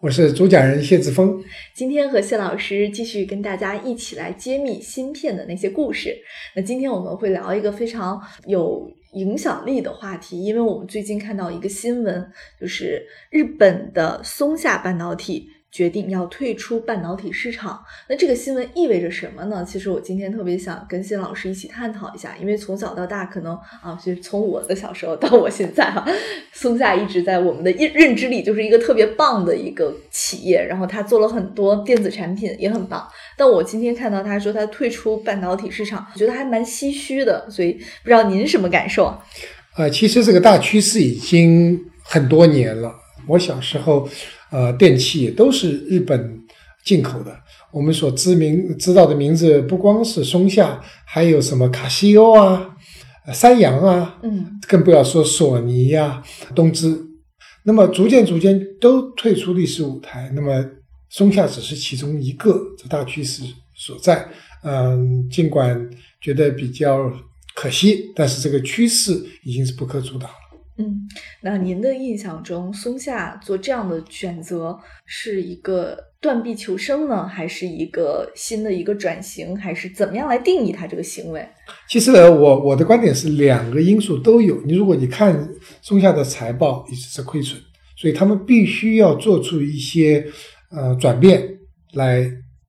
我是主讲人谢志峰，今天和谢老师继续跟大家一起来揭秘芯片的那些故事。那今天我们会聊一个非常有影响力的话题，因为我们最近看到一个新闻，就是日本的松下半导体。决定要退出半导体市场，那这个新闻意味着什么呢？其实我今天特别想跟谢老师一起探讨一下，因为从小到大，可能啊，就是从我的小时候到我现在哈，松下一直在我们的认认知里就是一个特别棒的一个企业，然后他做了很多电子产品也很棒。但我今天看到他说他退出半导体市场，我觉得还蛮唏嘘的，所以不知道您什么感受啊？呃，其实这个大趋势已经很多年了，我小时候。呃，电器都是日本进口的。我们所知名知道的名字不光是松下，还有什么卡西欧啊、三洋啊，嗯，更不要说索尼呀、东芝。那么逐渐逐渐都退出历史舞台。那么松下只是其中一个，这大趋势所在。嗯，尽管觉得比较可惜，但是这个趋势已经是不可阻挡了。嗯，那您的印象中，松下做这样的选择是一个断臂求生呢，还是一个新的一个转型，还是怎么样来定义它这个行为？其实呢，我我的观点是两个因素都有。你如果你看松下的财报一直是亏损，所以他们必须要做出一些呃转变来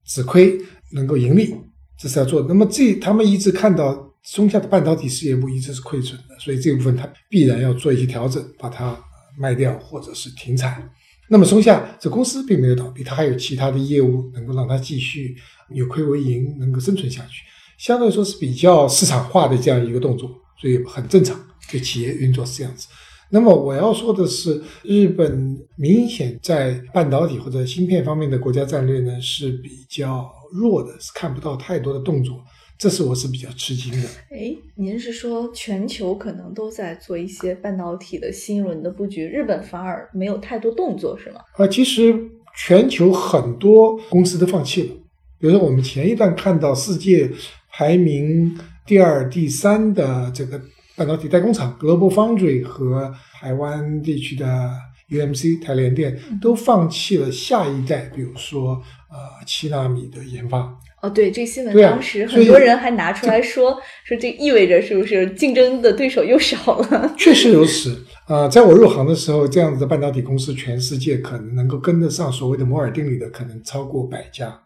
止亏，能够盈利，这是要做的。那么这他们一直看到。松下的半导体事业部一直是亏损的，所以这部分它必然要做一些调整，把它卖掉或者是停产。那么松下这公司并没有倒闭，它还有其他的业务能够让它继续有亏为盈，能够生存下去。相对说是比较市场化的这样一个动作，所以很正常。对企业运作是这样子。那么我要说的是，日本明显在半导体或者芯片方面的国家战略呢是比较弱的，是看不到太多的动作。这是我是比较吃惊的。哎，您是说全球可能都在做一些半导体的新一轮的布局，日本反而没有太多动作，是吗？啊，其实全球很多公司都放弃了。比如说，我们前一段看到世界排名第二、第三的这个半导体代工厂 Global Foundry 和台湾地区的 UMC 台联电都放弃了下一代，比如说呃七纳米的研发。哦，对，这新闻当时很多人还拿出来说，说这意味着是不是竞争的对手又少了？确实如此。啊，在我入行的时候，这样子的半导体公司，全世界可能能够跟得上所谓的摩尔定律的，可能超过百家。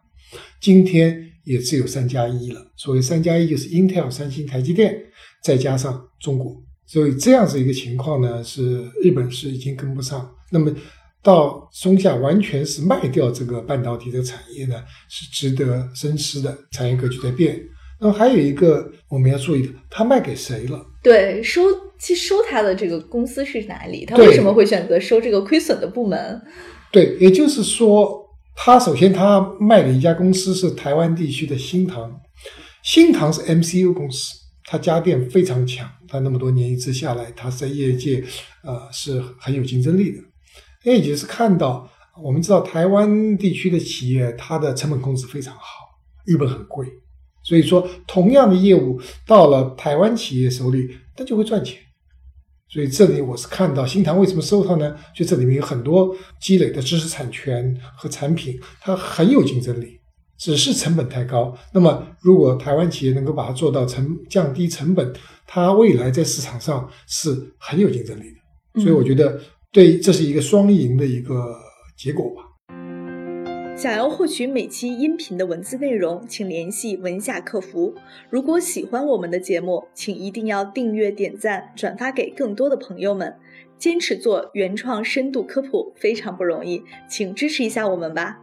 今天也只有三加一了。所谓三加一，就是 Intel、三星、台积电，再加上中国。所以这样子一个情况呢，是日本是已经跟不上。那么。到松下完全是卖掉这个半导体的产业呢，是值得深思的。产业格局在变。那么还有一个我们要注意的，他卖给谁了？对，收其实收他的这个公司是哪里？他为什么会选择收这个亏损的部门？对，也就是说，他首先他卖给一家公司是台湾地区的新唐，新唐是 MCU 公司，它家电非常强，它那么多年一直下来，它在业界呃是很有竞争力的。也就是看到，我们知道台湾地区的企业，它的成本控制非常好，日本很贵，所以说同样的业务到了台湾企业手里，它就会赚钱。所以这里我是看到新唐为什么收它呢？就这里面有很多积累的知识产权和产品，它很有竞争力，只是成本太高。那么如果台湾企业能够把它做到成降低成本，它未来在市场上是很有竞争力的。所以我觉得。对，这是一个双赢的一个结果吧。想要获取每期音频的文字内容，请联系文夏客服。如果喜欢我们的节目，请一定要订阅、点赞、转发给更多的朋友们。坚持做原创深度科普非常不容易，请支持一下我们吧。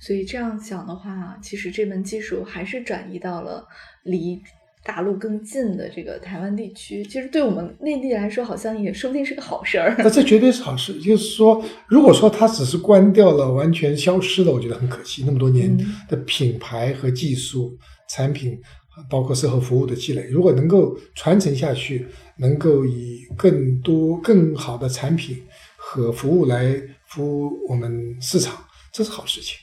所以这样讲的话，其实这门技术还是转移到了离。大陆更近的这个台湾地区，其实对我们内地来说，好像也说不定是个好事儿。那这绝对是好事。就是说，如果说它只是关掉了、完全消失了，我觉得很可惜。那么多年的品牌和技术产品，包括售后服务的积累，如果能够传承下去，能够以更多更好的产品和服务来服务我们市场，这是好事情。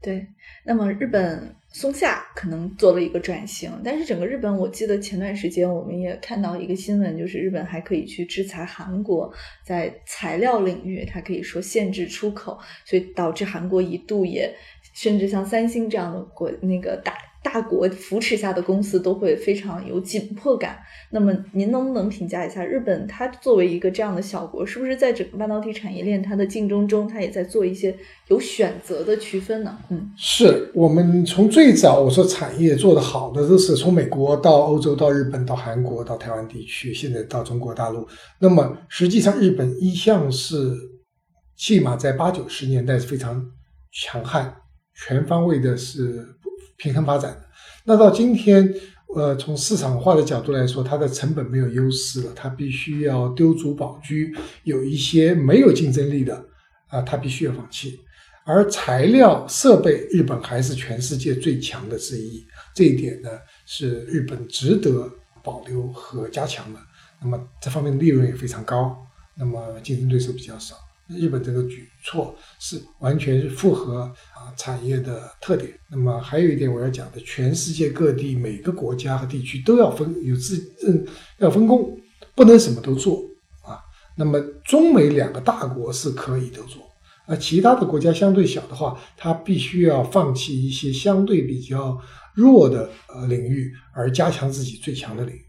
对，那么日本松下可能做了一个转型，但是整个日本，我记得前段时间我们也看到一个新闻，就是日本还可以去制裁韩国，在材料领域，它可以说限制出口，所以导致韩国一度也甚至像三星这样的国那个大。大国扶持下的公司都会非常有紧迫感。那么，您能不能评价一下日本？它作为一个这样的小国，是不是在整个半导体产业链它的竞争中，它也在做一些有选择的区分呢？嗯，是我们从最早我说产业做得好的，都是从美国到欧洲到日本到韩国到台湾地区，现在到中国大陆。那么实际上，日本一向是起码在八九十年代是非常强悍、全方位的是。平衡发展那到今天，呃，从市场化的角度来说，它的成本没有优势了，它必须要丢卒保车，有一些没有竞争力的啊，它必须要放弃。而材料设备，日本还是全世界最强的之一，这一点呢，是日本值得保留和加强的。那么这方面的利润也非常高，那么竞争对手比较少。日本这个举措是完全是符合啊产业的特点。那么还有一点我要讲的，全世界各地每个国家和地区都要分有自嗯要分工，不能什么都做啊。那么中美两个大国是可以都做，而其他的国家相对小的话，它必须要放弃一些相对比较弱的呃领域，而加强自己最强的领域。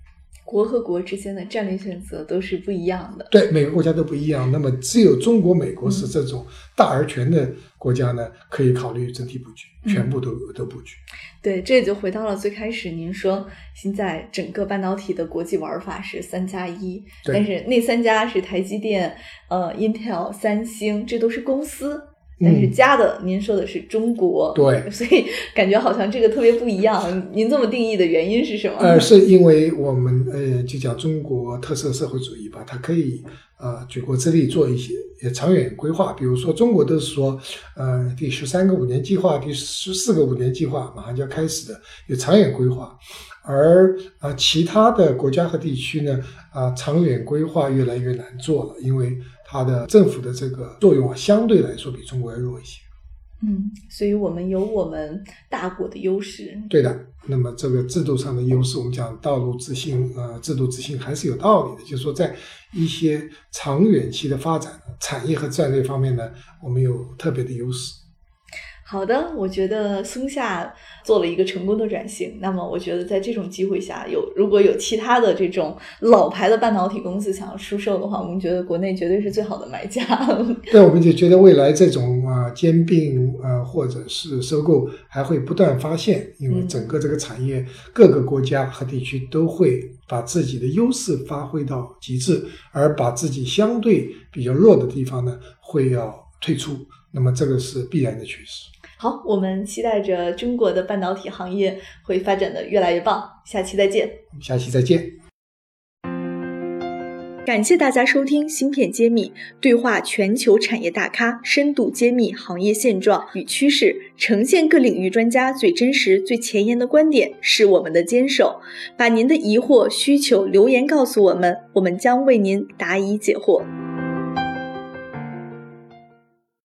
国和国之间的战略选择都是不一样的，对每个国家都不一样。那么只有中国、美国是这种大而全的国家呢，可以考虑整体布局，全部都都布局。对，这也就回到了最开始您说，现在整个半导体的国际玩法是三加一，但是那三家是台积电、呃，Intel、三星，这都是公司。但是加的，您说的是中国，对，所以感觉好像这个特别不一样。您这么定义的原因是什么？呃，是因为我们呃，就讲中国特色社会主义吧，它可以呃举国之力做一些长远规划。比如说，中国都是说，呃，第十三个五年计划、第十四个五年计划马上就要开始的，有长远规划。而啊，其他的国家和地区呢，啊，长远规划越来越难做了，因为。它的政府的这个作用啊，相对来说比中国要弱一些。嗯，所以我们有我们大国的优势。对的，那么这个制度上的优势，我们讲道路自信，呃，制度自信还是有道理的。就是说，在一些长远期的发展、产业和战略方面呢，我们有特别的优势。好的，我觉得松下做了一个成功的转型。那么，我觉得在这种机会下，有如果有其他的这种老牌的半导体公司想要出售的话，我们觉得国内绝对是最好的买家。对，我们就觉得未来这种啊兼并啊或者是收购还会不断发现，因为整个这个产业各个国家和地区都会把自己的优势发挥到极致，而把自己相对比较弱的地方呢，会要退出。那么，这个是必然的趋势。好，我们期待着中国的半导体行业会发展的越来越棒。下期再见，下期再见。感谢大家收听《芯片揭秘》，对话全球产业大咖，深度揭秘行业现状与趋势，呈现各领域专家最真实、最前沿的观点，是我们的坚守。把您的疑惑、需求留言告诉我们，我们将为您答疑解惑。